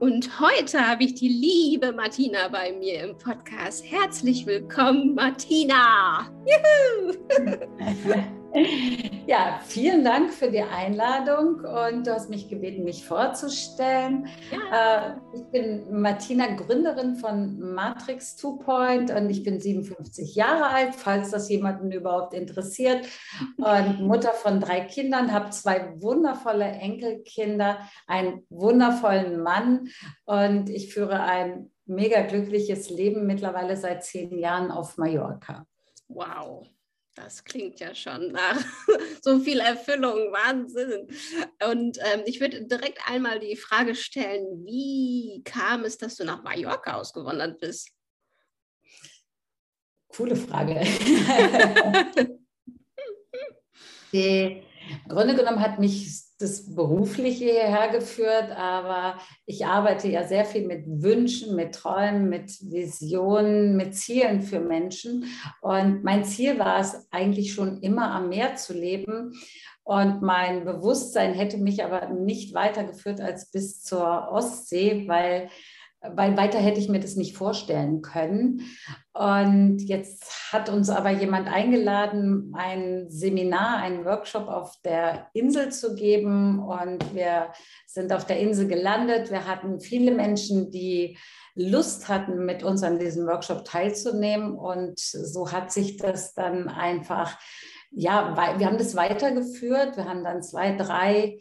Und heute habe ich die liebe Martina bei mir im Podcast. Herzlich willkommen, Martina! Juhu! Ja, vielen Dank für die Einladung und du hast mich gebeten, mich vorzustellen. Ja. Äh, ich bin Martina, Gründerin von Matrix Two Point und ich bin 57 Jahre alt, falls das jemanden überhaupt interessiert. Und Mutter von drei Kindern, habe zwei wundervolle Enkelkinder, einen wundervollen Mann und ich führe ein mega glückliches Leben mittlerweile seit zehn Jahren auf Mallorca. Wow. Das klingt ja schon nach so viel Erfüllung, Wahnsinn. Und ähm, ich würde direkt einmal die Frage stellen, wie kam es, dass du nach Mallorca ausgewandert bist? Coole Frage. die, Im Grunde genommen hat mich das Berufliche hierher geführt, aber ich arbeite ja sehr viel mit Wünschen, mit Träumen, mit Visionen, mit Zielen für Menschen. Und mein Ziel war es eigentlich schon immer am Meer zu leben. Und mein Bewusstsein hätte mich aber nicht weitergeführt als bis zur Ostsee, weil weil weiter hätte ich mir das nicht vorstellen können. Und jetzt hat uns aber jemand eingeladen, ein Seminar, einen Workshop auf der Insel zu geben. Und wir sind auf der Insel gelandet. Wir hatten viele Menschen, die Lust hatten, mit uns an diesem Workshop teilzunehmen. Und so hat sich das dann einfach, ja, wir haben das weitergeführt. Wir haben dann zwei, drei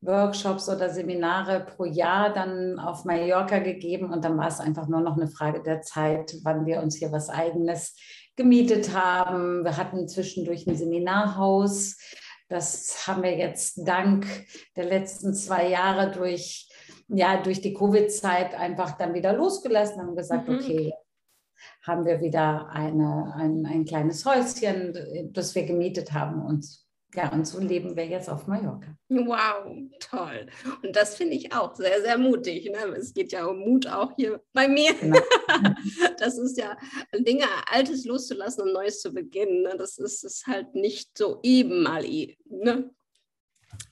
Workshops oder Seminare pro Jahr dann auf Mallorca gegeben und dann war es einfach nur noch eine Frage der Zeit, wann wir uns hier was eigenes gemietet haben. Wir hatten zwischendurch ein Seminarhaus. Das haben wir jetzt dank der letzten zwei Jahre durch, ja, durch die Covid-Zeit einfach dann wieder losgelassen, haben gesagt, mhm. okay, haben wir wieder eine, ein, ein kleines Häuschen, das wir gemietet haben und ja, und so leben wir jetzt auf Mallorca. Wow, toll. Und das finde ich auch sehr, sehr mutig. Ne? Es geht ja um Mut auch hier bei mir. Genau. das ist ja Dinge Altes loszulassen und Neues zu beginnen. Ne? Das ist, ist halt nicht so eben mal. Ne?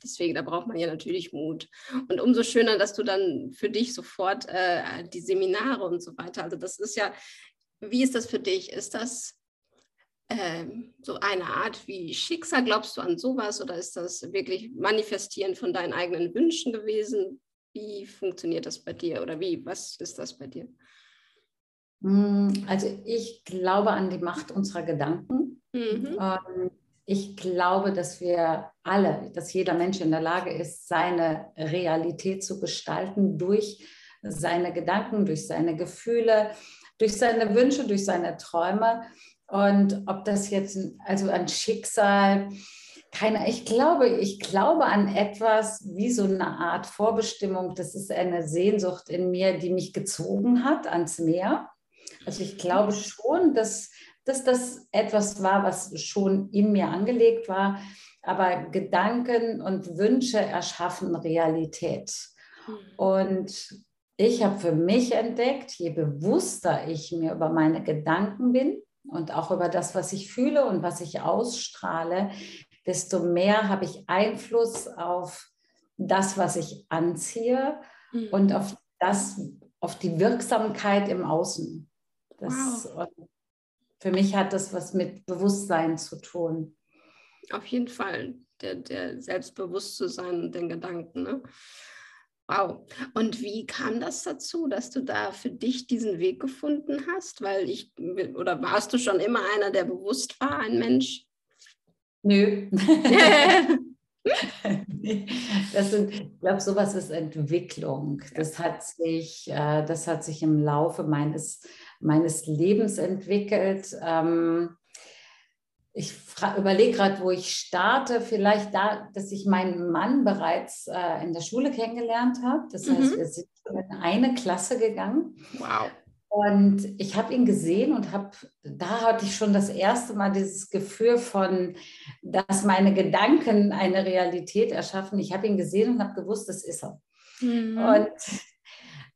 Deswegen, da braucht man ja natürlich Mut. Und umso schöner, dass du dann für dich sofort äh, die Seminare und so weiter, also das ist ja, wie ist das für dich? Ist das ähm, so eine Art wie Schicksal? Glaubst du an sowas oder ist das wirklich Manifestieren von deinen eigenen Wünschen gewesen? Wie funktioniert das bei dir oder wie, was ist das bei dir? Hm, also ich glaube an die Macht unserer Gedanken. Mhm. Ich glaube, dass wir alle, dass jeder Mensch in der Lage ist, seine Realität zu gestalten durch seine Gedanken, durch seine Gefühle, durch seine Wünsche, durch seine Träume. Und ob das jetzt, also ein Schicksal, keine, ich glaube, ich glaube an etwas wie so eine Art Vorbestimmung. Das ist eine Sehnsucht in mir, die mich gezogen hat ans Meer. Also ich glaube schon, dass, dass das etwas war, was schon in mir angelegt war. Aber Gedanken und Wünsche erschaffen Realität. Mhm. Und ich habe für mich entdeckt, je bewusster ich mir über meine Gedanken bin, und auch über das, was ich fühle und was ich ausstrahle, desto mehr habe ich Einfluss auf das, was ich anziehe mhm. und auf das, auf die Wirksamkeit im Außen. Das, wow. Für mich hat das was mit Bewusstsein zu tun. Auf jeden Fall, der, der selbstbewusst zu sein und den Gedanken. Ne? Wow. Und wie kam das dazu, dass du da für dich diesen Weg gefunden hast? Weil ich, oder warst du schon immer einer, der bewusst war, ein Mensch? Nö. das sind, ich glaube, sowas ist Entwicklung. Das hat sich, äh, das hat sich im Laufe meines, meines Lebens entwickelt. Ähm, ich überlege gerade, wo ich starte. Vielleicht da, dass ich meinen Mann bereits äh, in der Schule kennengelernt habe. Das heißt, mhm. wir sind in eine Klasse gegangen. Wow. Und ich habe ihn gesehen und habe, da hatte ich schon das erste Mal dieses Gefühl von, dass meine Gedanken eine Realität erschaffen. Ich habe ihn gesehen und habe gewusst, das ist er. Mhm. Und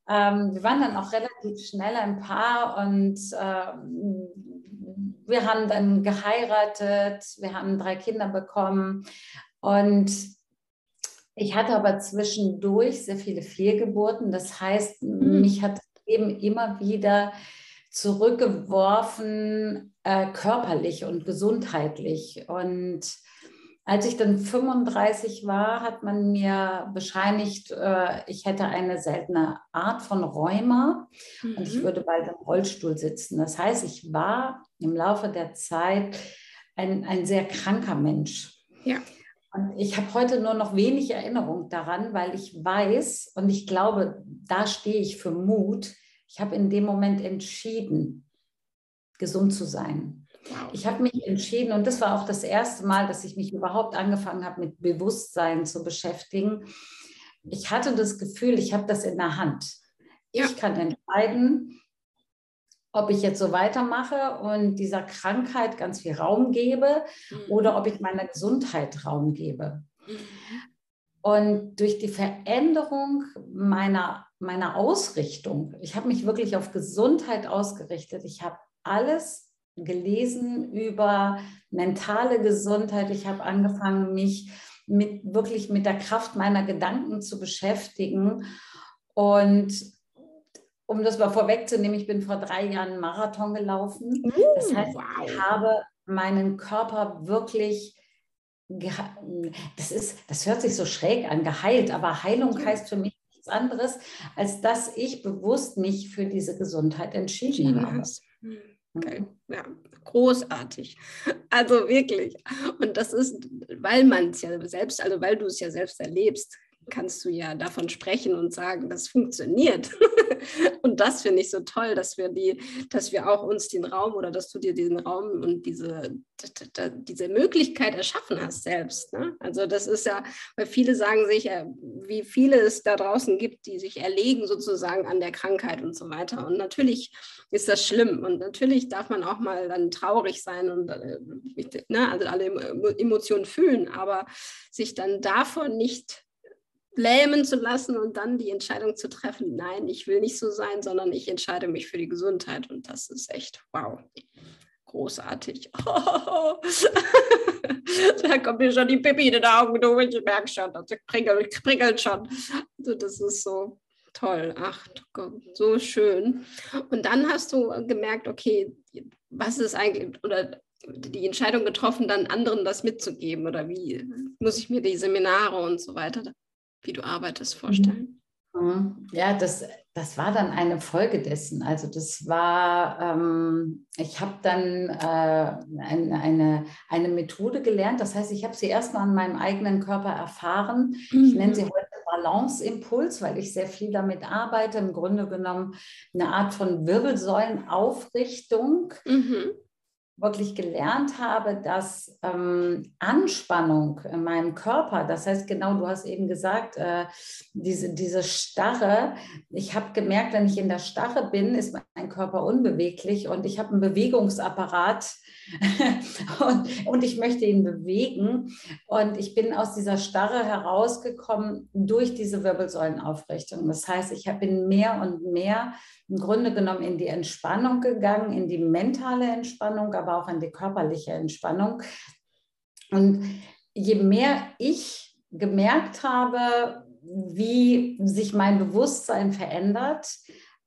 ähm, wir waren dann auch relativ schnell ein Paar und ähm, wir haben dann geheiratet, wir haben drei Kinder bekommen und ich hatte aber zwischendurch sehr viele Fehlgeburten. Das heißt, mhm. mich hat eben immer wieder zurückgeworfen, äh, körperlich und gesundheitlich. Und als ich dann 35 war, hat man mir bescheinigt, äh, ich hätte eine seltene Art von Rheuma mhm. und ich mhm. würde bald im Rollstuhl sitzen. Das heißt, ich war im Laufe der Zeit ein, ein sehr kranker Mensch. Ja. Und ich habe heute nur noch wenig Erinnerung daran, weil ich weiß und ich glaube, da stehe ich für Mut. Ich habe in dem Moment entschieden, gesund zu sein. Ich habe mich entschieden und das war auch das erste Mal, dass ich mich überhaupt angefangen habe, mit Bewusstsein zu beschäftigen. Ich hatte das Gefühl, ich habe das in der Hand. Ich kann entscheiden, ob ich jetzt so weitermache und dieser Krankheit ganz viel Raum gebe mhm. oder ob ich meiner Gesundheit Raum gebe. Mhm. Und durch die Veränderung meiner, meiner Ausrichtung, ich habe mich wirklich auf Gesundheit ausgerichtet. Ich habe alles gelesen über mentale Gesundheit. Ich habe angefangen, mich mit, wirklich mit der Kraft meiner Gedanken zu beschäftigen. Und um das mal vorwegzunehmen, ich bin vor drei Jahren einen Marathon gelaufen. Das heißt, wow. ich habe meinen Körper wirklich das ist, das hört sich so schräg an, geheilt, aber Heilung heißt für mich nichts anderes, als dass ich bewusst mich für diese Gesundheit entschieden habe. Hm, okay. Ja, großartig. Also wirklich. Und das ist, weil man es ja selbst, also weil du es ja selbst erlebst, kannst du ja davon sprechen und sagen, das funktioniert. und das finde ich so toll, dass wir die, dass wir auch uns den Raum oder dass du dir diesen Raum und diese, diese Möglichkeit erschaffen hast selbst. Ne? Also das ist ja, weil viele sagen sich, wie viele es da draußen gibt, die sich erlegen sozusagen an der Krankheit und so weiter. Und natürlich ist das schlimm und natürlich darf man auch mal dann traurig sein und äh, ne, also alle Emotionen fühlen, aber sich dann davon nicht lähmen zu lassen und dann die Entscheidung zu treffen, nein, ich will nicht so sein, sondern ich entscheide mich für die Gesundheit. Und das ist echt, wow, großartig. Da kommt mir schon die Pipi in den Augen durch, ich merke schon, das prickelt, prickelt schon. Also das ist so toll, ach so schön. Und dann hast du gemerkt, okay, was ist eigentlich, oder die Entscheidung getroffen, dann anderen das mitzugeben oder wie muss ich mir die Seminare und so weiter wie du arbeitest, vorstellen? Mhm. Ja, das, das war dann eine Folge dessen. Also das war, ähm, ich habe dann äh, ein, eine, eine Methode gelernt. Das heißt, ich habe sie erstmal an meinem eigenen Körper erfahren. Mhm. Ich nenne sie heute Balanceimpuls, weil ich sehr viel damit arbeite. Im Grunde genommen eine Art von Wirbelsäulenaufrichtung. Mhm wirklich gelernt habe, dass ähm, Anspannung in meinem Körper, das heißt genau, du hast eben gesagt, äh, diese, diese Starre, ich habe gemerkt, wenn ich in der Starre bin, ist mein Körper unbeweglich und ich habe einen Bewegungsapparat und, und ich möchte ihn bewegen und ich bin aus dieser Starre herausgekommen durch diese Wirbelsäulenaufrichtung. Das heißt, ich bin mehr und mehr im Grunde genommen in die Entspannung gegangen, in die mentale Entspannung, aber auch in die körperliche Entspannung. Und je mehr ich gemerkt habe, wie sich mein Bewusstsein verändert,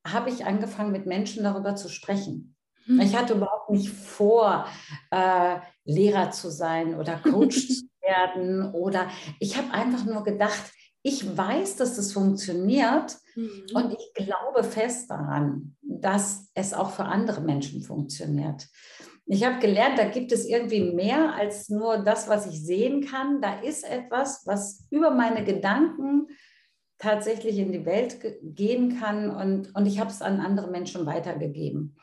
habe ich angefangen, mit Menschen darüber zu sprechen. Mhm. Ich hatte überhaupt nicht vor, äh, Lehrer zu sein oder Coach zu werden oder ich habe einfach nur gedacht, ich weiß, dass das funktioniert mhm. und ich glaube fest daran, dass es auch für andere Menschen funktioniert. Ich habe gelernt, da gibt es irgendwie mehr als nur das, was ich sehen kann. Da ist etwas, was über meine Gedanken tatsächlich in die Welt gehen kann und, und ich habe es an andere Menschen weitergegeben.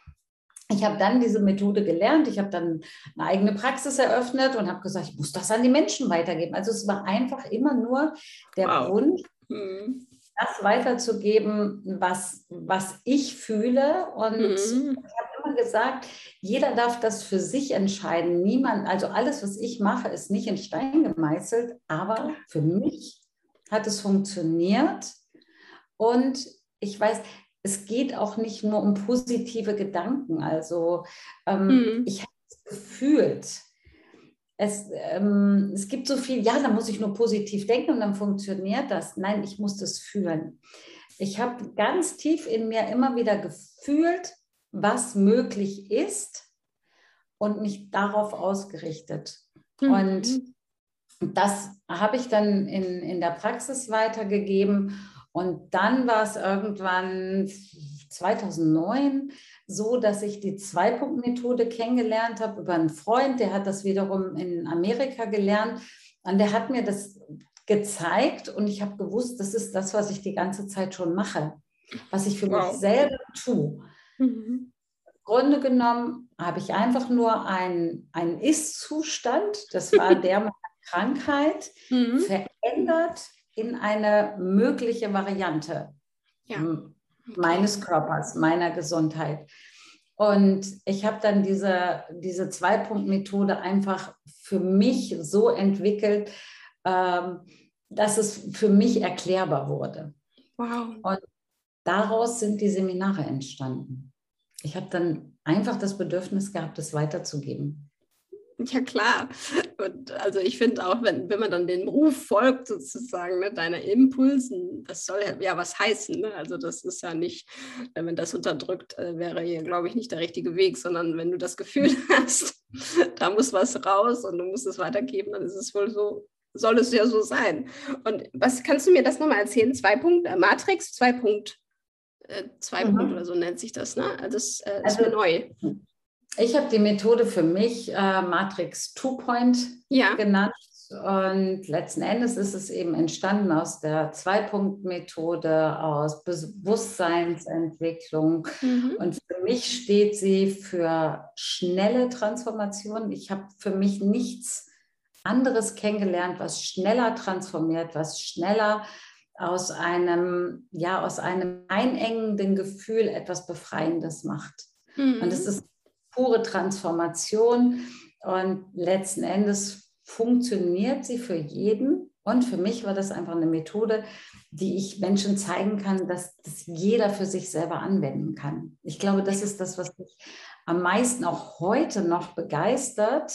ich habe dann diese Methode gelernt. Ich habe dann eine eigene Praxis eröffnet und habe gesagt, ich muss das an die Menschen weitergeben. Also es war einfach immer nur der wow. Wunsch, mhm. Das weiterzugeben, was, was ich fühle. Und mhm. ich habe immer gesagt, jeder darf das für sich entscheiden. Niemand, also alles, was ich mache, ist nicht in Stein gemeißelt, aber für mich hat es funktioniert. Und ich weiß, es geht auch nicht nur um positive Gedanken. Also ähm, mhm. ich habe es gefühlt. Es, ähm, es gibt so viel, ja, da muss ich nur positiv denken und dann funktioniert das. Nein, ich muss das fühlen. Ich habe ganz tief in mir immer wieder gefühlt, was möglich ist und mich darauf ausgerichtet. Mhm. Und das habe ich dann in, in der Praxis weitergegeben und dann war es irgendwann 2009 so, dass ich die Zwei-Punkt-Methode kennengelernt habe über einen Freund, der hat das wiederum in Amerika gelernt. Und der hat mir das gezeigt und ich habe gewusst, das ist das, was ich die ganze Zeit schon mache, was ich für wow. mich selber tue. Mhm. Im Grunde genommen habe ich einfach nur einen, Ist-Zustand, das war der meiner Krankheit, mhm. verändert in eine mögliche Variante ja. Meines Körpers, meiner Gesundheit. Und ich habe dann diese, diese Zwei-Punkt-Methode einfach für mich so entwickelt, ähm, dass es für mich erklärbar wurde. Wow. Und daraus sind die Seminare entstanden. Ich habe dann einfach das Bedürfnis gehabt, es weiterzugeben. Ja, klar. Und also ich finde auch, wenn, wenn man dann dem Ruf folgt, sozusagen, ne, deiner Impulsen, das soll ja, was heißen. Ne? Also das ist ja nicht, wenn man das unterdrückt, äh, wäre hier, glaube ich, nicht der richtige Weg, sondern wenn du das Gefühl hast, da muss was raus und du musst es weitergeben, dann ist es wohl so, soll es ja so sein. Und was kannst du mir das nochmal erzählen? Zwei Punkt, äh, Matrix, zwei Punkt, äh, zwei mhm. Punkt oder so nennt sich das, ne? Das äh, ist also, mir neu. Ich habe die Methode für mich äh, Matrix Two Point ja. genannt. Und letzten Endes ist es eben entstanden aus der Zwei-Punkt-Methode, aus Bewusstseinsentwicklung. Mhm. Und für mich steht sie für schnelle Transformation. Ich habe für mich nichts anderes kennengelernt, was schneller transformiert, was schneller aus einem, ja, aus einem einengenden Gefühl etwas Befreiendes macht. Mhm. Und es ist pure Transformation und letzten Endes funktioniert sie für jeden. Und für mich war das einfach eine Methode, die ich Menschen zeigen kann, dass das jeder für sich selber anwenden kann. Ich glaube, das ist das, was mich am meisten auch heute noch begeistert.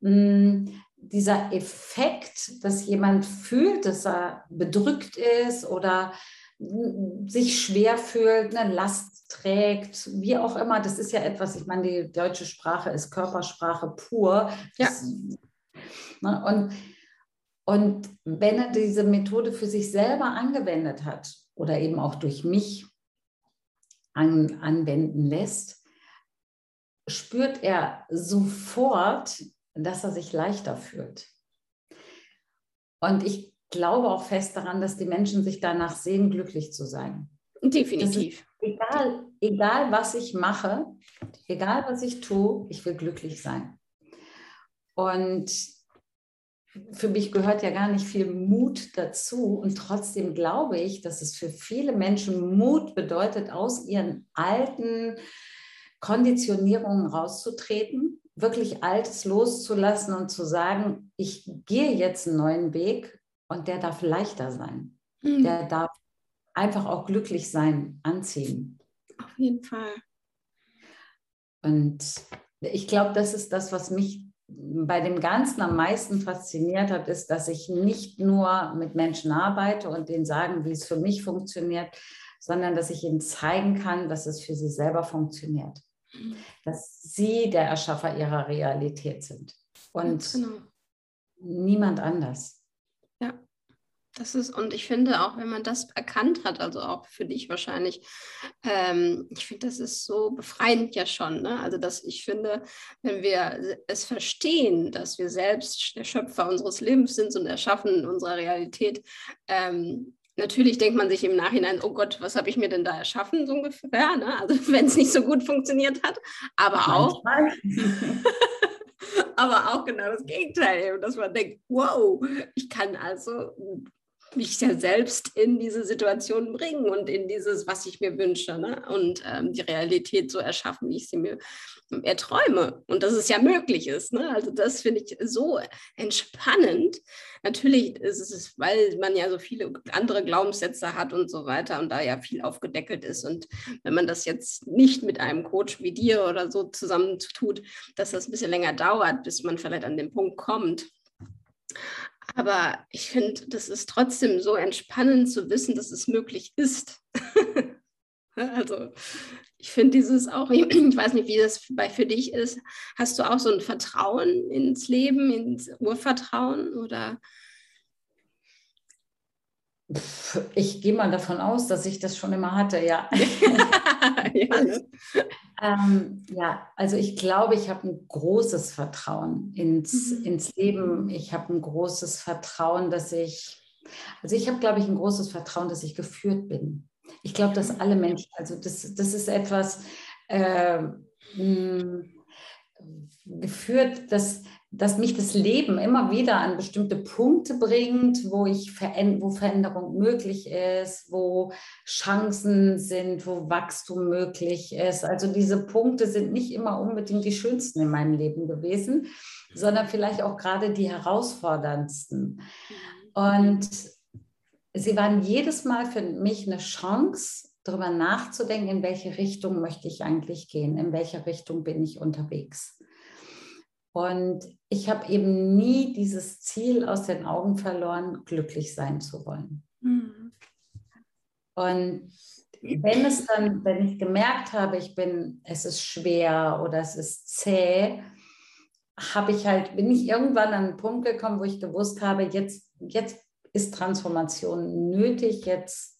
Hm, dieser Effekt, dass jemand fühlt, dass er bedrückt ist oder sich schwer fühlt, eine Last trägt, wie auch immer. Das ist ja etwas, ich meine, die deutsche Sprache ist Körpersprache pur. Ja. Das, ne, und, und wenn er diese Methode für sich selber angewendet hat oder eben auch durch mich an, anwenden lässt, spürt er sofort, dass er sich leichter fühlt. Und ich glaube auch fest daran, dass die Menschen sich danach sehen, glücklich zu sein. Definitiv. Egal, egal, was ich mache, egal, was ich tue, ich will glücklich sein. Und für mich gehört ja gar nicht viel Mut dazu. Und trotzdem glaube ich, dass es für viele Menschen Mut bedeutet, aus ihren alten Konditionierungen rauszutreten, wirklich Altes loszulassen und zu sagen, ich gehe jetzt einen neuen Weg und der darf leichter sein. Mhm. Der darf einfach auch glücklich sein, anziehen. Auf jeden Fall. Und ich glaube, das ist das, was mich bei dem Ganzen am meisten fasziniert hat, ist, dass ich nicht nur mit Menschen arbeite und denen sagen, wie es für mich funktioniert, sondern dass ich ihnen zeigen kann, dass es für sie selber funktioniert. Mhm. Dass sie der Erschaffer ihrer Realität sind und genau. niemand anders. Das ist, und ich finde auch, wenn man das erkannt hat, also auch für dich wahrscheinlich, ähm, ich finde, das ist so befreiend ja schon. Ne? Also, dass ich finde, wenn wir es verstehen, dass wir selbst der Schöpfer unseres Lebens sind und Erschaffen unserer Realität, ähm, natürlich denkt man sich im Nachhinein, oh Gott, was habe ich mir denn da erschaffen, so ungefähr, ne? also wenn es nicht so gut funktioniert hat, aber auch, aber auch genau das Gegenteil, dass man denkt, wow, ich kann also mich ja selbst in diese Situation bringen und in dieses, was ich mir wünsche ne? und ähm, die Realität so erschaffen, wie ich sie mir erträume und dass es ja möglich ist. Ne? Also das finde ich so entspannend. Natürlich ist es, weil man ja so viele andere Glaubenssätze hat und so weiter und da ja viel aufgedeckelt ist und wenn man das jetzt nicht mit einem Coach wie dir oder so zusammen tut, dass das ein bisschen länger dauert, bis man vielleicht an den Punkt kommt. Aber ich finde, das ist trotzdem so entspannend zu wissen, dass es möglich ist. also ich finde dieses auch, ich weiß nicht, wie das bei, für dich ist. Hast du auch so ein Vertrauen ins Leben, ins Urvertrauen oder? Ich gehe mal davon aus, dass ich das schon immer hatte, ja. ja, ne? ähm, ja, also ich glaube, ich habe ein großes Vertrauen ins, mhm. ins Leben. Ich habe ein großes Vertrauen, dass ich, also ich habe, glaube ich, ein großes Vertrauen, dass ich geführt bin. Ich glaube, dass alle Menschen, also das, das ist etwas äh, mh, geführt, dass dass mich das Leben immer wieder an bestimmte Punkte bringt, wo, ich veränd wo Veränderung möglich ist, wo Chancen sind, wo Wachstum möglich ist. Also diese Punkte sind nicht immer unbedingt die schönsten in meinem Leben gewesen, sondern vielleicht auch gerade die herausforderndsten. Und sie waren jedes Mal für mich eine Chance, darüber nachzudenken, in welche Richtung möchte ich eigentlich gehen, in welche Richtung bin ich unterwegs. Und ich habe eben nie dieses Ziel aus den Augen verloren, glücklich sein zu wollen. Mhm. Und wenn es dann, wenn ich gemerkt habe, ich bin, es ist schwer oder es ist zäh, habe ich halt, bin ich irgendwann an einen Punkt gekommen, wo ich gewusst habe, jetzt, jetzt ist Transformation nötig, jetzt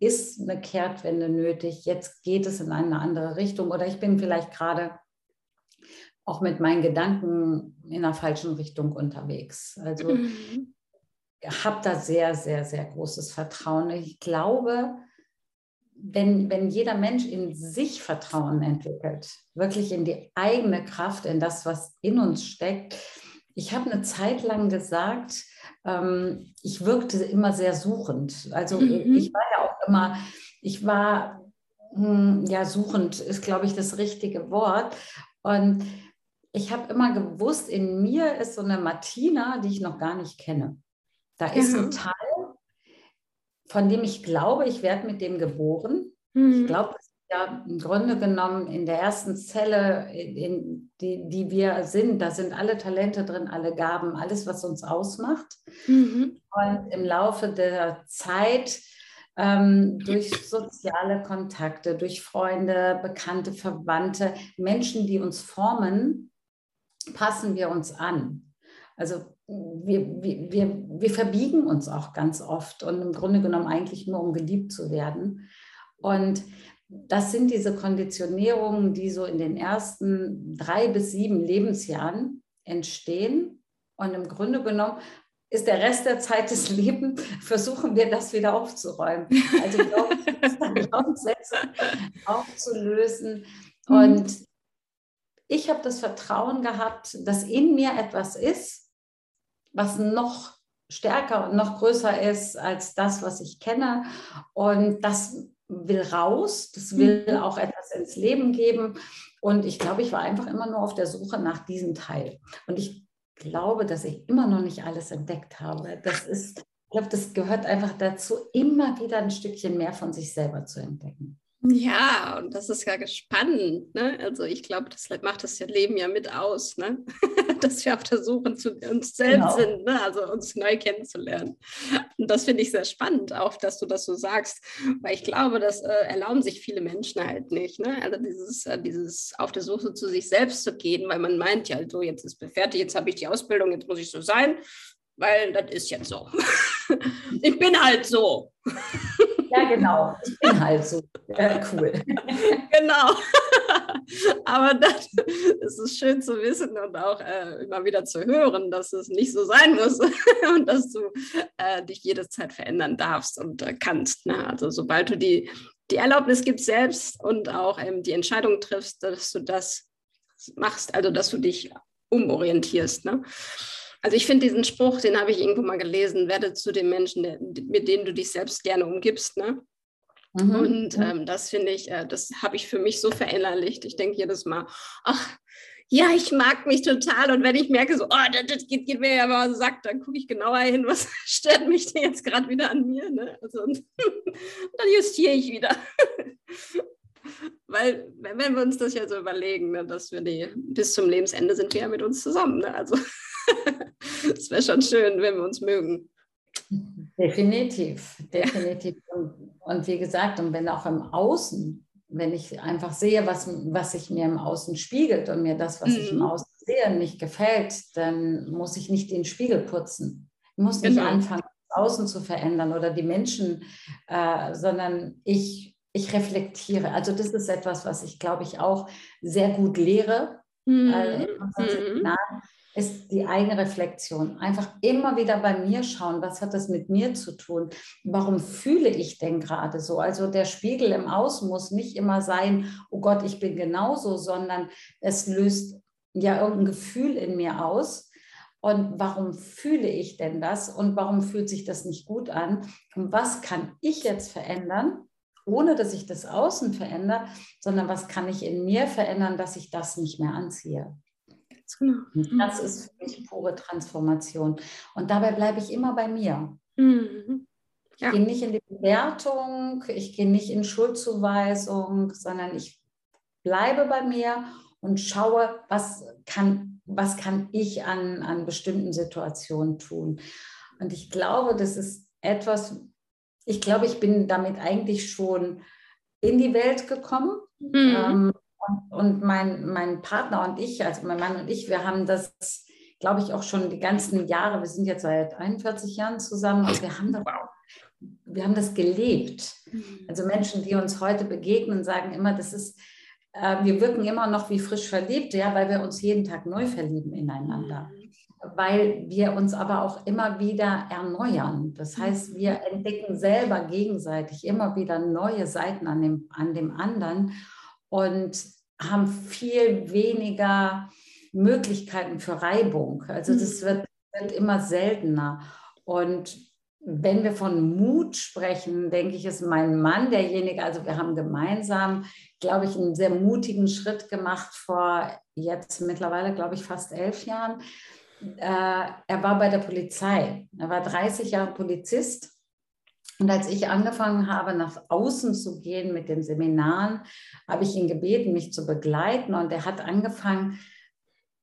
ist eine Kehrtwende nötig, jetzt geht es in eine andere Richtung oder ich bin vielleicht gerade auch mit meinen Gedanken in der falschen Richtung unterwegs. Also mhm. habe da sehr, sehr, sehr großes Vertrauen. Ich glaube, wenn, wenn jeder Mensch in sich Vertrauen entwickelt, wirklich in die eigene Kraft, in das, was in uns steckt. Ich habe eine Zeit lang gesagt, ähm, ich wirkte immer sehr suchend. Also mhm. ich war ja auch immer, ich war, mh, hm, ja, suchend ist, glaube ich, das richtige Wort. Und ich habe immer gewusst, in mir ist so eine Martina, die ich noch gar nicht kenne. Da ist ein Teil, von dem ich glaube, ich werde mit dem geboren. Mhm. Ich glaube, das ist ja im Grunde genommen in der ersten Zelle, in, die, die wir sind, da sind alle Talente drin, alle Gaben, alles, was uns ausmacht. Mhm. Und im Laufe der Zeit ähm, durch soziale Kontakte, durch Freunde, Bekannte, Verwandte, Menschen, die uns formen, passen wir uns an. Also wir, wir, wir, wir verbiegen uns auch ganz oft und im Grunde genommen eigentlich nur, um geliebt zu werden. Und das sind diese Konditionierungen, die so in den ersten drei bis sieben Lebensjahren entstehen. Und im Grunde genommen ist der Rest der Zeit des Lebens, versuchen wir das wieder aufzuräumen. Also Glaubenssätze aufzulösen. Mhm. Und ich habe das Vertrauen gehabt, dass in mir etwas ist, was noch stärker und noch größer ist als das, was ich kenne. Und das will raus, das will mhm. auch etwas ins Leben geben. Und ich glaube, ich war einfach immer nur auf der Suche nach diesem Teil. Und ich glaube, dass ich immer noch nicht alles entdeckt habe. Das ist, ich glaube, das gehört einfach dazu, immer wieder ein Stückchen mehr von sich selber zu entdecken. Ja, und das ist ja spannend. Ne? Also ich glaube, das macht das Leben ja mit aus, ne? dass wir auf der Suche zu uns selbst genau. sind, ne? also uns neu kennenzulernen. Und das finde ich sehr spannend, auch dass du das so sagst, weil ich glaube, das äh, erlauben sich viele Menschen halt nicht. Ne? Also dieses, äh, dieses auf der Suche zu sich selbst zu gehen, weil man meint ja, so jetzt ist fertig, jetzt habe ich die Ausbildung, jetzt muss ich so sein, weil das ist jetzt so. ich bin halt so. Ja, genau. Ich bin halt so äh, cool. Genau. Aber das, das, ist schön zu wissen und auch äh, immer wieder zu hören, dass es nicht so sein muss und dass du äh, dich jederzeit verändern darfst und äh, kannst. Ne? Also sobald du die, die Erlaubnis gibst selbst und auch ähm, die Entscheidung triffst, dass du das machst, also dass du dich umorientierst. Ne? Also ich finde diesen Spruch, den habe ich irgendwo mal gelesen, werde zu den Menschen, der, mit denen du dich selbst gerne umgibst. Ne? Mhm. Und ähm, das finde ich, äh, das habe ich für mich so verinnerlicht. Ich denke jedes Mal, ach, ja, ich mag mich total. Und wenn ich merke, so, oh, das, das geht, geht, mir ja mal Sack, dann gucke ich genauer hin, was stört mich denn jetzt gerade wieder an mir. Ne? Also, und, dann justiere ich wieder. Weil, wenn wir uns das ja so überlegen, ne, dass wir die bis zum Lebensende sind wir ja mit uns zusammen. Ne? Also es wäre schon schön, wenn wir uns mögen. Definitiv, definitiv. Und, und, wie gesagt, und wenn auch im Außen, wenn ich einfach sehe, was, was sich mir im Außen spiegelt und mir das, was mhm. ich im mhm. Außen sehe, nicht gefällt, dann muss ich nicht den Spiegel putzen. Ich muss nicht genau. anfangen, das Außen zu verändern oder die Menschen, äh, sondern ich, ich reflektiere. Also das ist etwas, was ich, glaube ich, auch sehr gut lehre. Mhm. Äh, in mhm ist die eigene Reflexion. Einfach immer wieder bei mir schauen, was hat das mit mir zu tun? Warum fühle ich denn gerade so? Also der Spiegel im Außen muss nicht immer sein, oh Gott, ich bin genauso, sondern es löst ja irgendein Gefühl in mir aus. Und warum fühle ich denn das? Und warum fühlt sich das nicht gut an? Und was kann ich jetzt verändern, ohne dass ich das Außen verändere, sondern was kann ich in mir verändern, dass ich das nicht mehr anziehe? Genau. Das mhm. ist für mich pure Transformation. Und dabei bleibe ich immer bei mir. Mhm. Ja. Ich gehe nicht in die Bewertung, ich gehe nicht in Schuldzuweisung, sondern ich bleibe bei mir und schaue, was kann, was kann ich an, an bestimmten Situationen tun. Und ich glaube, das ist etwas, ich glaube, ich bin damit eigentlich schon in die Welt gekommen. Mhm. Ähm, und mein, mein Partner und ich, also mein Mann und ich, wir haben das, glaube ich, auch schon die ganzen Jahre, wir sind jetzt seit 41 Jahren zusammen und wir haben das, wir haben das gelebt. Mhm. Also Menschen, die uns heute begegnen, sagen immer, das ist, äh, wir wirken immer noch wie frisch verliebt, ja, weil wir uns jeden Tag neu verlieben ineinander. Mhm. Weil wir uns aber auch immer wieder erneuern. Das heißt, wir entdecken selber gegenseitig immer wieder neue Seiten an dem, an dem anderen und haben viel weniger Möglichkeiten für Reibung. Also das mhm. wird, wird immer seltener. Und wenn wir von Mut sprechen, denke ich, ist mein Mann derjenige, also wir haben gemeinsam, glaube ich, einen sehr mutigen Schritt gemacht vor jetzt mittlerweile, glaube ich, fast elf Jahren. Äh, er war bei der Polizei. Er war 30 Jahre Polizist und als ich angefangen habe, nach außen zu gehen mit den Seminaren, habe ich ihn gebeten, mich zu begleiten. Und er hat angefangen,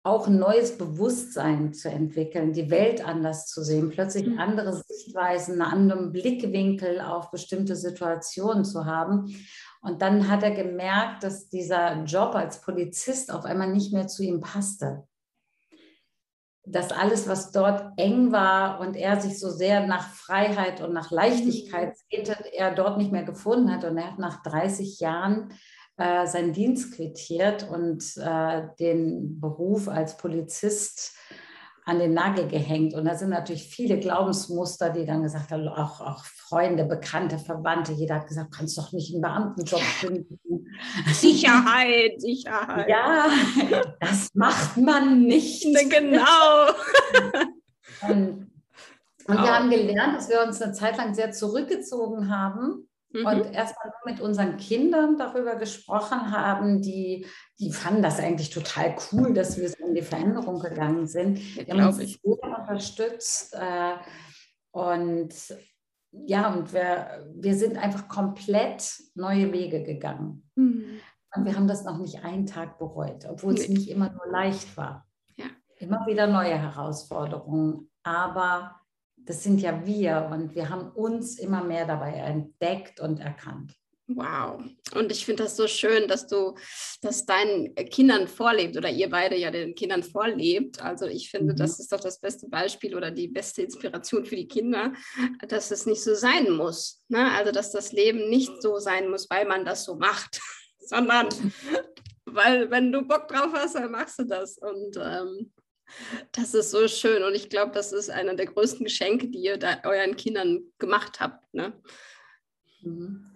auch ein neues Bewusstsein zu entwickeln, die Welt anders zu sehen, plötzlich mhm. andere Sichtweisen, einen anderen Blickwinkel auf bestimmte Situationen zu haben. Und dann hat er gemerkt, dass dieser Job als Polizist auf einmal nicht mehr zu ihm passte dass alles, was dort eng war und er sich so sehr nach Freiheit und nach Leichtigkeit sehnte, er dort nicht mehr gefunden hat. Und er hat nach 30 Jahren äh, seinen Dienst quittiert und äh, den Beruf als Polizist an den Nagel gehängt. Und da sind natürlich viele Glaubensmuster, die dann gesagt haben, auch, auch Freunde, Bekannte, Verwandte, jeder hat gesagt, kannst doch nicht einen Beamtenjob finden. Sicherheit, Sicherheit. Ja, das macht man nicht. Genau. und, und wir haben gelernt, dass wir uns eine Zeit lang sehr zurückgezogen haben Mhm. Und erstmal nur mit unseren Kindern darüber gesprochen haben, die, die fanden das eigentlich total cool, dass wir so in die Veränderung gegangen sind. Wir haben uns ich. sehr unterstützt. Äh, und ja, und wir, wir sind einfach komplett neue Wege gegangen. Mhm. Und wir haben das noch nicht einen Tag bereut, obwohl es nicht immer nur leicht war. Ja. Immer wieder neue Herausforderungen. Aber das sind ja wir und wir haben uns immer mehr dabei entdeckt und erkannt. Wow. Und ich finde das so schön, dass du das deinen Kindern vorlebt oder ihr beide ja den Kindern vorlebt. Also ich finde, mhm. das ist doch das beste Beispiel oder die beste Inspiration für die Kinder, dass es nicht so sein muss. Ne? Also dass das Leben nicht so sein muss, weil man das so macht, sondern weil wenn du Bock drauf hast, dann machst du das. Und ähm, das ist so schön. Und ich glaube, das ist einer der größten Geschenke, die ihr euren Kindern gemacht habt. Ne? Mhm.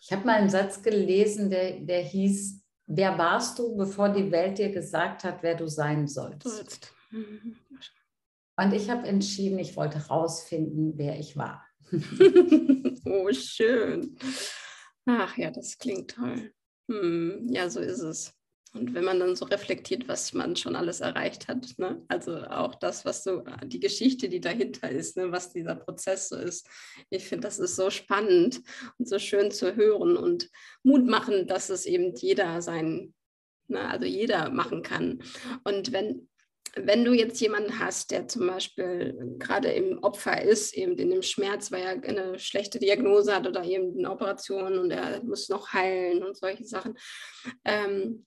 Ich habe mal einen Satz gelesen, der, der hieß, wer warst du, bevor die Welt dir gesagt hat, wer du sein solltest? Mhm. Und ich habe entschieden, ich wollte rausfinden, wer ich war. oh, schön. Ach ja, das klingt toll. Hm, ja, so ist es. Und wenn man dann so reflektiert, was man schon alles erreicht hat, ne? also auch das, was so, die Geschichte, die dahinter ist, ne? was dieser Prozess so ist, ich finde, das ist so spannend und so schön zu hören und Mut machen, dass es eben jeder sein, ne? also jeder machen kann. Und wenn wenn du jetzt jemanden hast, der zum Beispiel gerade im Opfer ist, eben in dem Schmerz, weil er eine schlechte Diagnose hat oder eben eine Operation und er muss noch heilen und solche Sachen, ähm,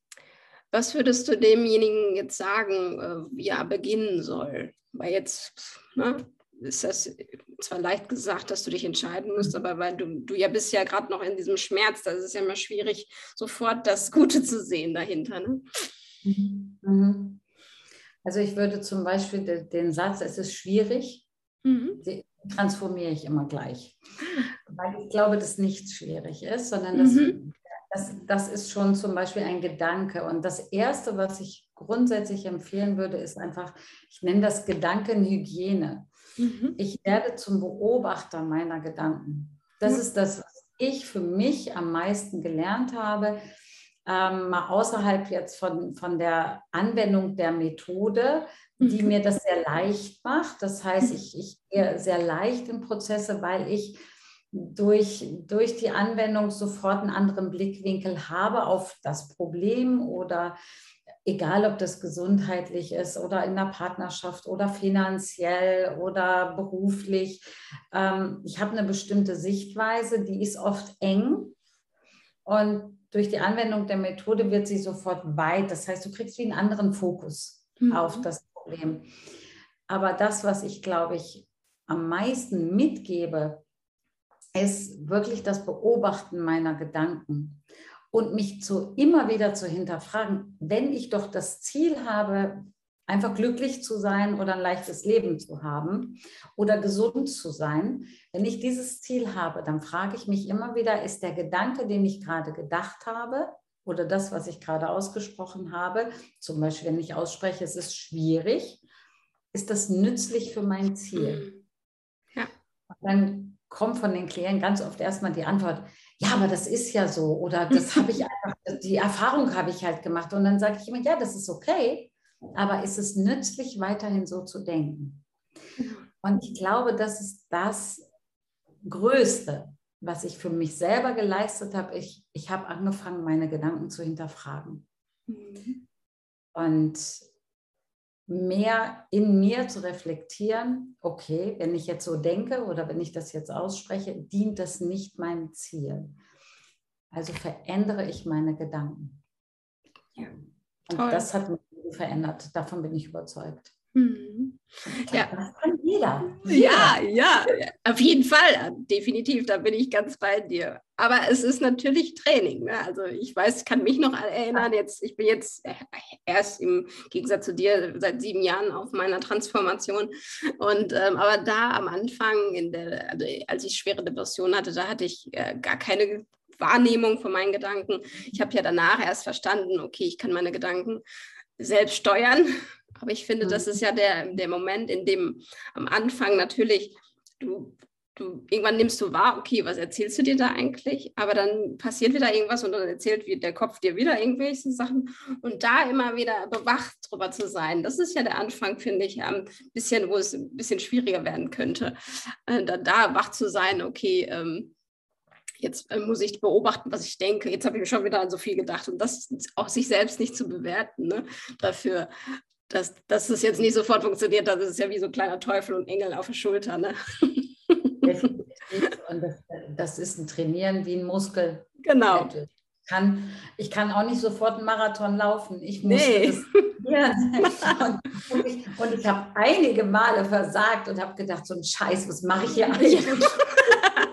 was würdest du demjenigen jetzt sagen, äh, wie er beginnen soll? Weil jetzt ne, ist das zwar leicht gesagt, dass du dich entscheiden musst, aber weil du, du ja bist ja gerade noch in diesem Schmerz, da ist es ja immer schwierig, sofort das Gute zu sehen dahinter. Ne? Mhm. mhm. Also ich würde zum Beispiel den, Satz, es ist schwierig, mhm. transformiere ich immer gleich. Weil ich glaube, dass nichts schwierig ist, sondern das, mhm. Das, das ist schon zum Beispiel ein Gedanke. Und das Erste, was ich grundsätzlich empfehlen würde, ist einfach, ich nenne das Gedankenhygiene. Mhm. Ich werde zum Beobachter meiner Gedanken. Das ist das, was ich für mich am meisten gelernt habe ähm, mal außerhalb jetzt von, von der Anwendung der Methode, die mhm. mir das sehr leicht macht. Das heißt, ich, ich gehe sehr leicht in Prozesse, weil ich durch, durch die Anwendung sofort einen anderen Blickwinkel habe auf das Problem oder egal ob das gesundheitlich ist oder in der Partnerschaft oder finanziell oder beruflich. Ähm, ich habe eine bestimmte Sichtweise, die ist oft eng. Und durch die Anwendung der Methode wird sie sofort weit. Das heißt, du kriegst wie einen anderen Fokus mhm. auf das Problem. Aber das, was ich, glaube ich, am meisten mitgebe, ist wirklich das Beobachten meiner Gedanken und mich zu, immer wieder zu hinterfragen, wenn ich doch das Ziel habe, einfach glücklich zu sein oder ein leichtes Leben zu haben oder gesund zu sein. Wenn ich dieses Ziel habe, dann frage ich mich immer wieder, ist der Gedanke, den ich gerade gedacht habe oder das, was ich gerade ausgesprochen habe, zum Beispiel wenn ich ausspreche, es ist schwierig, ist das nützlich für mein Ziel? Ja. dann kommt von den Klienten ganz oft erstmal die Antwort, ja, aber das ist ja so oder das habe ich einfach, die Erfahrung habe ich halt gemacht. Und dann sage ich immer, ja, das ist okay aber ist es nützlich, weiterhin so zu denken? Und ich glaube, das ist das Größte, was ich für mich selber geleistet habe. Ich, ich habe angefangen, meine Gedanken zu hinterfragen. Mhm. Und mehr in mir zu reflektieren, okay, wenn ich jetzt so denke oder wenn ich das jetzt ausspreche, dient das nicht meinem Ziel. Also verändere ich meine Gedanken. Ja, und das hat mich verändert. Davon bin ich überzeugt. Mhm. Ja. Jeder. Ja, ja, auf jeden Fall, definitiv, da bin ich ganz bei dir. Aber es ist natürlich Training. Ne? Also ich weiß, kann mich noch erinnern, jetzt, ich bin jetzt erst im Gegensatz zu dir seit sieben Jahren auf meiner Transformation. Und ähm, aber da am Anfang, in der, also als ich schwere Depression hatte, da hatte ich äh, gar keine Wahrnehmung von meinen Gedanken. Ich habe ja danach erst verstanden, okay, ich kann meine Gedanken selbst steuern. Aber ich finde, das mhm. ist ja der, der Moment, in dem am Anfang natürlich du, du irgendwann nimmst du wahr, okay, was erzählst du dir da eigentlich? Aber dann passiert wieder irgendwas und dann erzählt der Kopf dir wieder irgendwelche Sachen. Und da immer wieder bewacht drüber zu sein, das ist ja der Anfang, finde ich, ein bisschen, wo es ein bisschen schwieriger werden könnte. Äh, da, da wach zu sein, okay, ähm, jetzt äh, muss ich beobachten, was ich denke. Jetzt habe ich mir schon wieder an so viel gedacht und das auch sich selbst nicht zu bewerten ne? dafür, dass, dass es jetzt nicht sofort funktioniert. Das ist ja wie so ein kleiner Teufel und Engel auf der Schulter. Ne? Und das, das, ist ein Trainieren wie ein Muskel. Genau. Ich kann, ich kann auch nicht sofort einen Marathon laufen. Ich muss nee. das und, und, ich, und ich habe einige Male versagt und habe gedacht, so ein Scheiß, was mache ich hier eigentlich?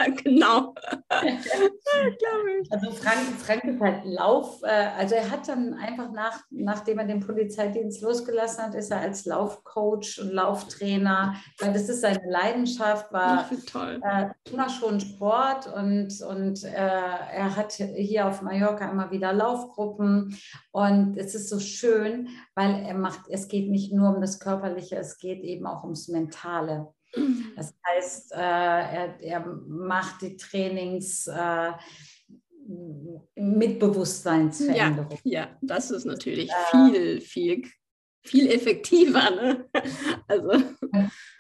genau. also Frank, Frank ist halt Lauf, äh, also er hat dann einfach nach, nachdem er den Polizeidienst losgelassen hat, ist er als Laufcoach und Lauftrainer, weil das ist seine Leidenschaft, war toll. Äh, immer schon Sport und, und äh, er hat hier auf Mallorca immer wieder Laufgruppen und es ist so schön, weil er macht, es geht nicht nur um das Körperliche, es geht eben auch ums Mentale. Das heißt, äh, er, er, macht die Trainings äh, mit Bewusstseinsveränderung. Ja, ja, das ist natürlich äh, viel, viel, viel effektiver. Ne? Also.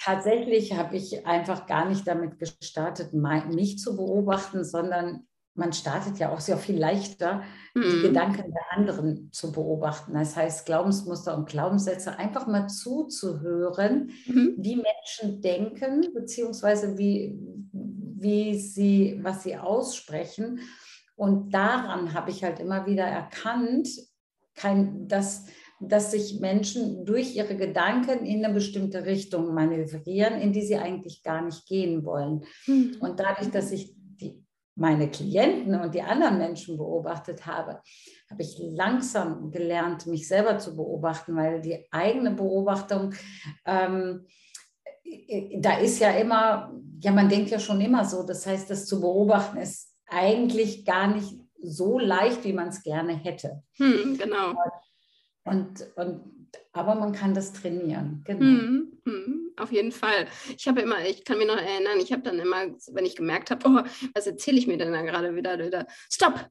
Tatsächlich habe ich einfach gar nicht damit gestartet, mich zu beobachten, sondern man startet ja auch sehr viel leichter, mhm. die Gedanken der anderen zu beobachten. Das heißt, Glaubensmuster und Glaubenssätze einfach mal zuzuhören, mhm. wie Menschen denken, beziehungsweise wie, wie sie, was sie aussprechen. Und daran habe ich halt immer wieder erkannt, kein, dass, dass sich Menschen durch ihre Gedanken in eine bestimmte Richtung manövrieren, in die sie eigentlich gar nicht gehen wollen. Mhm. Und dadurch, dass ich meine Klienten und die anderen Menschen beobachtet habe, habe ich langsam gelernt, mich selber zu beobachten, weil die eigene Beobachtung, ähm, da ist ja immer, ja, man denkt ja schon immer so, das heißt, das zu beobachten ist eigentlich gar nicht so leicht, wie man es gerne hätte. Hm, genau. Und, und, aber man kann das trainieren, genau. Hm, hm auf jeden Fall. Ich habe immer, ich kann mich noch erinnern, ich habe dann immer, wenn ich gemerkt habe, oh, was erzähle ich mir denn da gerade wieder, wieder? Stop!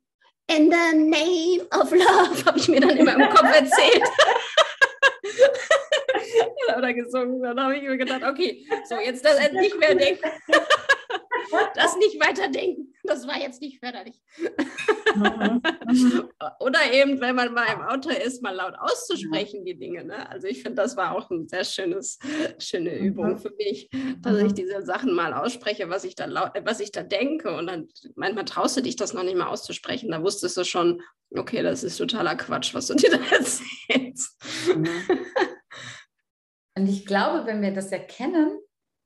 In the name of love, habe ich mir dann immer im Kopf erzählt. Oder gesungen. Dann habe ich mir gedacht, okay, so jetzt das nicht mehr denken. das nicht weiterdenken. Das war jetzt nicht förderlich. Mhm. Oder eben, wenn man mal im Auto ist, mal laut auszusprechen, die Dinge. Ne? Also ich finde, das war auch eine sehr schönes, schöne mhm. Übung für mich, dass ich mhm. diese Sachen mal ausspreche, was ich da laut, was ich da denke. Und dann manchmal traust du dich das noch nicht mal auszusprechen. Da wusstest du schon, okay, das ist totaler Quatsch, was du dir da erzählst. Und ich glaube, wenn wir das erkennen,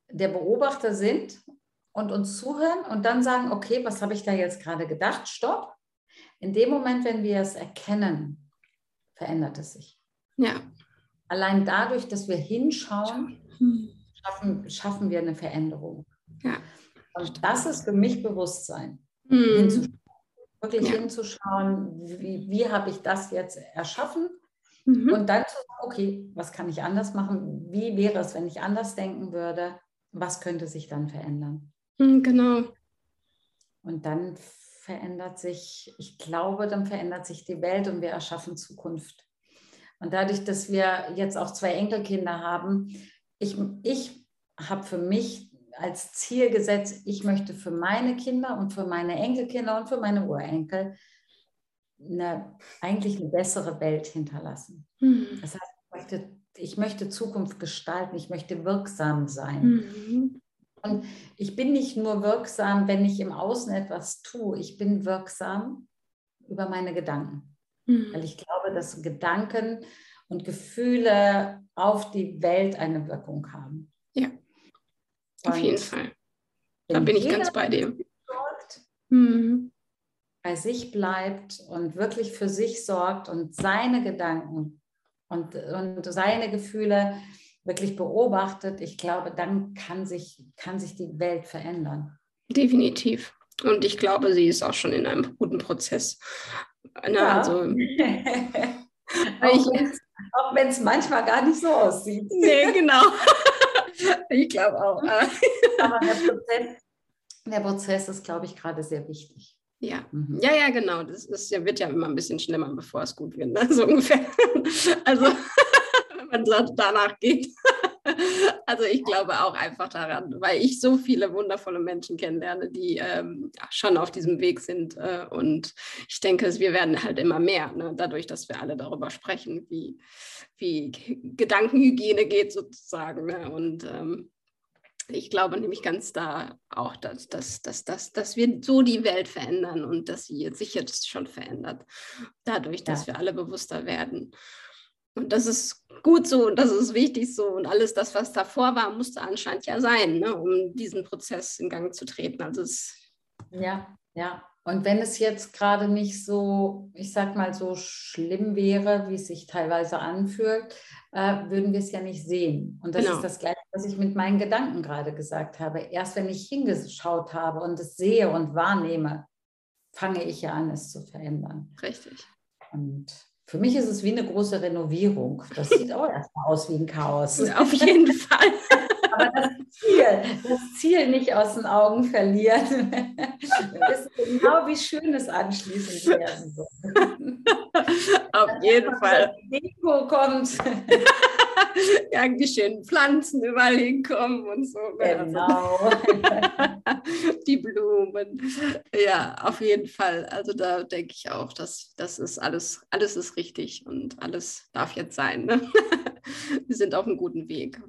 der Beobachter sind und uns zuhören und dann sagen, okay, was habe ich da jetzt gerade gedacht? Stopp. In dem Moment, wenn wir es erkennen, verändert es sich. Ja. Allein dadurch, dass wir hinschauen, schaffen, schaffen wir eine Veränderung. Ja. Und das ist für mich Bewusstsein. Mhm. Hinzuschauen. Wirklich ja. hinzuschauen, wie, wie habe ich das jetzt erschaffen? Mhm. Und dann zu sagen, okay, was kann ich anders machen? Wie wäre es, wenn ich anders denken würde? Was könnte sich dann verändern? Hm, genau. Und dann verändert sich, ich glaube, dann verändert sich die Welt und wir erschaffen Zukunft. Und dadurch, dass wir jetzt auch zwei Enkelkinder haben, ich, ich habe für mich als Ziel gesetzt, ich möchte für meine Kinder und für meine Enkelkinder und für meine Urenkel eine, eigentlich eine bessere Welt hinterlassen. Mhm. Das heißt, ich möchte, ich möchte Zukunft gestalten, ich möchte wirksam sein. Mhm. Ich bin nicht nur wirksam, wenn ich im Außen etwas tue, ich bin wirksam über meine Gedanken. Mhm. Weil ich glaube, dass Gedanken und Gefühle auf die Welt eine Wirkung haben. Ja, auf und jeden Fall. Da bin ich ganz bei dir. Sorgt, mhm. Bei sich bleibt und wirklich für sich sorgt und seine Gedanken und, und seine Gefühle wirklich beobachtet, ich glaube, dann kann sich, kann sich die Welt verändern. Definitiv. Und ich glaube, sie ist auch schon in einem guten Prozess. Na, ja. also, auch wenn es manchmal gar nicht so aussieht. Nee, genau. ich glaube auch. Aber der Prozess, der Prozess ist, glaube ich, gerade sehr wichtig. Ja, mhm. ja, ja, genau. Das ist, wird ja immer ein bisschen schlimmer, bevor es gut wird. Ne? So ungefähr. Also wenn man danach geht. Also ich glaube auch einfach daran, weil ich so viele wundervolle Menschen kennenlerne, die ähm, schon auf diesem Weg sind. Äh, und ich denke, wir werden halt immer mehr, ne? dadurch, dass wir alle darüber sprechen, wie, wie Gedankenhygiene geht sozusagen. Ne? Und ähm, ich glaube nämlich ganz da auch, dass, dass, dass, dass, dass wir so die Welt verändern und dass sie sich jetzt schon verändert, dadurch, dass ja. wir alle bewusster werden. Und das ist gut so und das ist wichtig so. Und alles das, was davor war, musste anscheinend ja sein, ne, um diesen Prozess in Gang zu treten. Also es ja, Ja, und wenn es jetzt gerade nicht so, ich sag mal, so schlimm wäre, wie es sich teilweise anfühlt, äh, würden wir es ja nicht sehen. Und das genau. ist das Gleiche, was ich mit meinen Gedanken gerade gesagt habe. Erst wenn ich hingeschaut habe und es sehe und wahrnehme, fange ich ja an, es zu verändern. Richtig. Und für mich ist es wie eine große Renovierung. Das sieht auch erstmal aus wie ein Chaos. Auf jeden Fall. Aber das Ziel, das Ziel nicht aus den Augen verlieren. Wir wissen genau, wie schön es anschließend werden wird. Auf jeden Fall. Deko kommt. irgendwie schön Pflanzen überall hinkommen und so. Ne? Genau. Die Blumen. Ja, auf jeden Fall. Also da denke ich auch, dass das ist alles, alles ist richtig und alles darf jetzt sein. Ne? Wir sind auf einem guten Weg.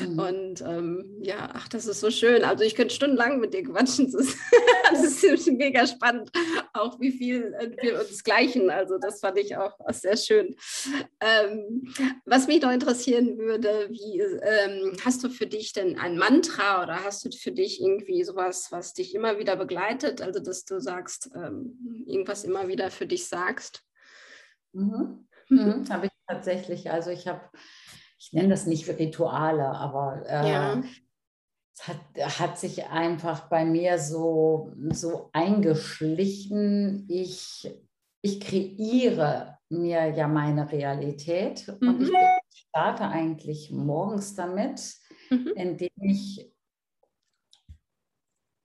Mhm. Und ähm, ja, ach, das ist so schön. Also ich könnte stundenlang mit dir quatschen. Das ist, das ist mega spannend, auch wie viel äh, wir uns gleichen. Also das fand ich auch, auch sehr schön. Ähm, was mich noch interessieren würde, wie ähm, hast du für dich denn ein Mantra oder hast du für dich irgendwie sowas, was dich immer wieder begleitet? Also dass du sagst, ähm, irgendwas immer wieder für dich sagst? Mhm. Mhm. Habe ich tatsächlich. Also ich habe ich nenne das nicht Rituale, aber äh, ja. es hat, hat, sich einfach bei mir so, so eingeschlichen. Ich, ich kreiere mir ja meine Realität mhm. und ich starte eigentlich morgens damit, mhm. indem ich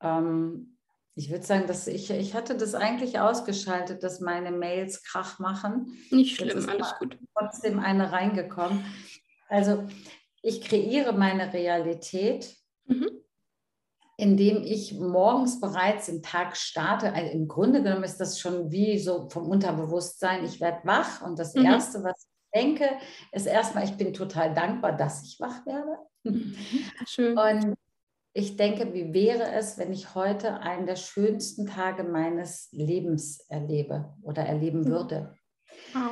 ähm, ich würde sagen, dass ich, ich hatte das eigentlich ausgeschaltet, dass meine Mails Krach machen. Nicht schlimm, alles gut. Trotzdem eine reingekommen. Also ich kreiere meine Realität, mhm. indem ich morgens bereits den Tag starte. Also Im Grunde genommen ist das schon wie so vom Unterbewusstsein. Ich werde wach und das mhm. Erste, was ich denke, ist erstmal, ich bin total dankbar, dass ich wach werde. Mhm. Schön. Und ich denke, wie wäre es, wenn ich heute einen der schönsten Tage meines Lebens erlebe oder erleben mhm. würde? Wow.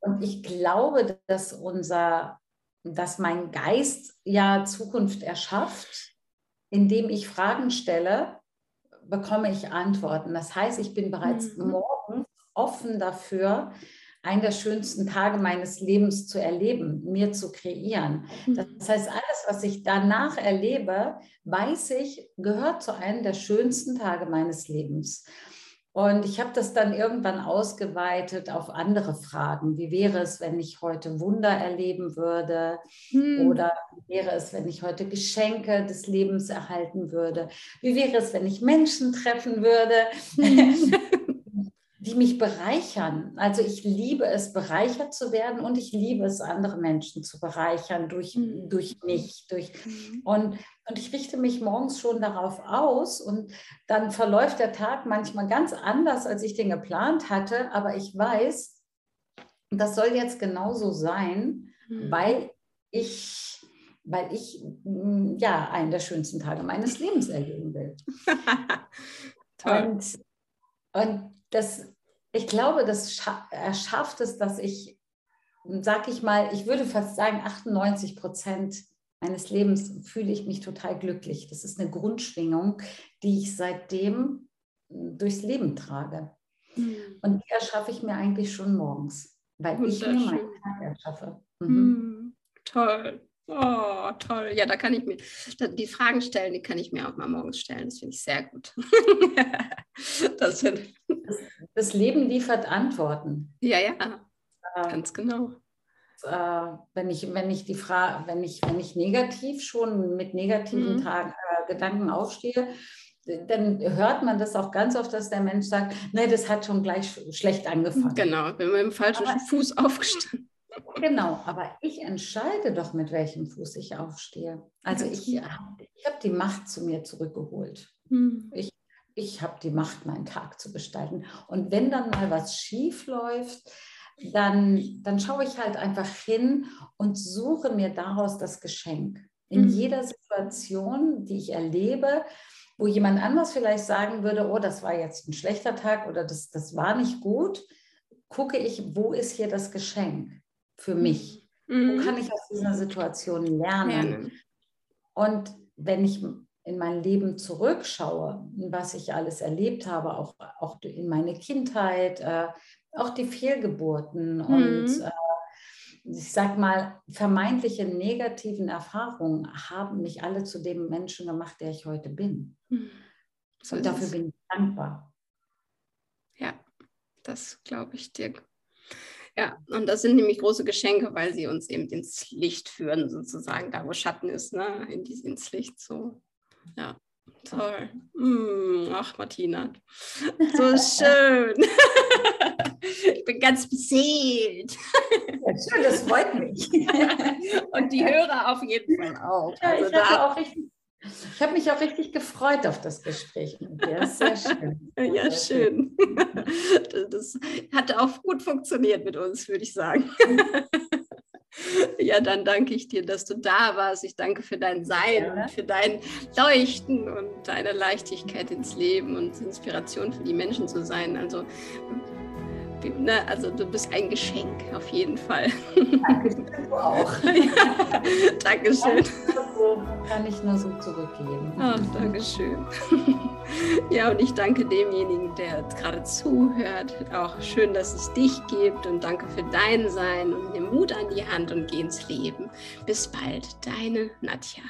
Und ich glaube, dass unser dass mein Geist ja Zukunft erschafft, indem ich Fragen stelle, bekomme ich Antworten. Das heißt, ich bin bereits mhm. morgens offen dafür, einen der schönsten Tage meines Lebens zu erleben, mir zu kreieren. Mhm. Das heißt, alles, was ich danach erlebe, weiß ich, gehört zu einem der schönsten Tage meines Lebens. Und ich habe das dann irgendwann ausgeweitet auf andere Fragen. Wie wäre es, wenn ich heute Wunder erleben würde? Hm. Oder wie wäre es, wenn ich heute Geschenke des Lebens erhalten würde? Wie wäre es, wenn ich Menschen treffen würde? Hm. die mich bereichern. Also ich liebe es, bereichert zu werden und ich liebe es, andere Menschen zu bereichern durch, mhm. durch mich. Durch, mhm. und, und ich richte mich morgens schon darauf aus und dann verläuft der Tag manchmal ganz anders, als ich den geplant hatte, aber ich weiß, das soll jetzt genauso sein, mhm. weil ich weil ich mm, ja einen der schönsten Tage meines Lebens erleben will. und, und das, ich glaube, das erschafft es, dass ich, sag ich mal, ich würde fast sagen, 98 Prozent meines Lebens fühle ich mich total glücklich. Das ist eine Grundschwingung, die ich seitdem durchs Leben trage. Mhm. Und die erschaffe ich mir eigentlich schon morgens, weil ich mir meinen Tag erschaffe. Mhm. Mhm. Toll. Oh, toll. Ja, da kann ich mir, die Fragen stellen, die kann ich mir auch mal morgens stellen. Das finde ich sehr gut. das, das, das, Leben liefert Antworten. Ja, ja, äh, ganz genau. Äh, wenn, ich, wenn, ich die Frage, wenn, ich, wenn ich negativ schon mit negativen mhm. Tag, äh, Gedanken aufstehe, dann hört man das auch ganz oft, dass der Mensch sagt, nein, das hat schon gleich schlecht angefangen. Genau, wenn man im falschen Aber Fuß aufgestanden Genau, aber ich entscheide doch, mit welchem Fuß ich aufstehe. Also ich, ich habe die Macht zu mir zurückgeholt. Mhm. Ich, ich habe die Macht, meinen Tag zu gestalten. Und wenn dann mal was schief läuft, dann, dann schaue ich halt einfach hin und suche mir daraus das Geschenk. In mhm. jeder Situation, die ich erlebe, wo jemand anders vielleicht sagen würde, oh, das war jetzt ein schlechter Tag oder das, das war nicht gut, gucke ich, wo ist hier das Geschenk? Für mich? Mhm. Wo kann ich aus dieser Situation lernen? lernen? Und wenn ich in mein Leben zurückschaue, was ich alles erlebt habe, auch, auch in meine Kindheit, äh, auch die Fehlgeburten mhm. und äh, ich sag mal, vermeintliche negativen Erfahrungen haben mich alle zu dem Menschen gemacht, der ich heute bin. Mhm. So und dafür es. bin ich dankbar. Ja, das glaube ich dir. Ja, und das sind nämlich große Geschenke, weil sie uns eben ins Licht führen, sozusagen, da wo Schatten ist, ne? In die, ins Licht so. Ja, toll. Mm, ach, Martina, so schön. ich bin ganz beseelt. Ja, schön, das freut mich. und die Hörer auf jeden Fall auch. Ja, also ich da, auch richtig ich habe mich auch richtig gefreut auf das Gespräch mit dir. Sehr schön. ja, schön. Das hat auch gut funktioniert mit uns, würde ich sagen. Ja, dann danke ich dir, dass du da warst. Ich danke für dein Sein ja. und für dein Leuchten und deine Leichtigkeit ins Leben und Inspiration für die Menschen zu sein. Also Ne? Also du bist ein Geschenk auf jeden Fall. Danke, du auch. ja, Dankeschön. Kann ich nur so zurückgeben. Oh, Dankeschön. ja, und ich danke demjenigen, der gerade zuhört. Auch schön, dass es dich gibt und danke für dein Sein und nimm Mut an die Hand und geh ins Leben. Bis bald, deine Nadja.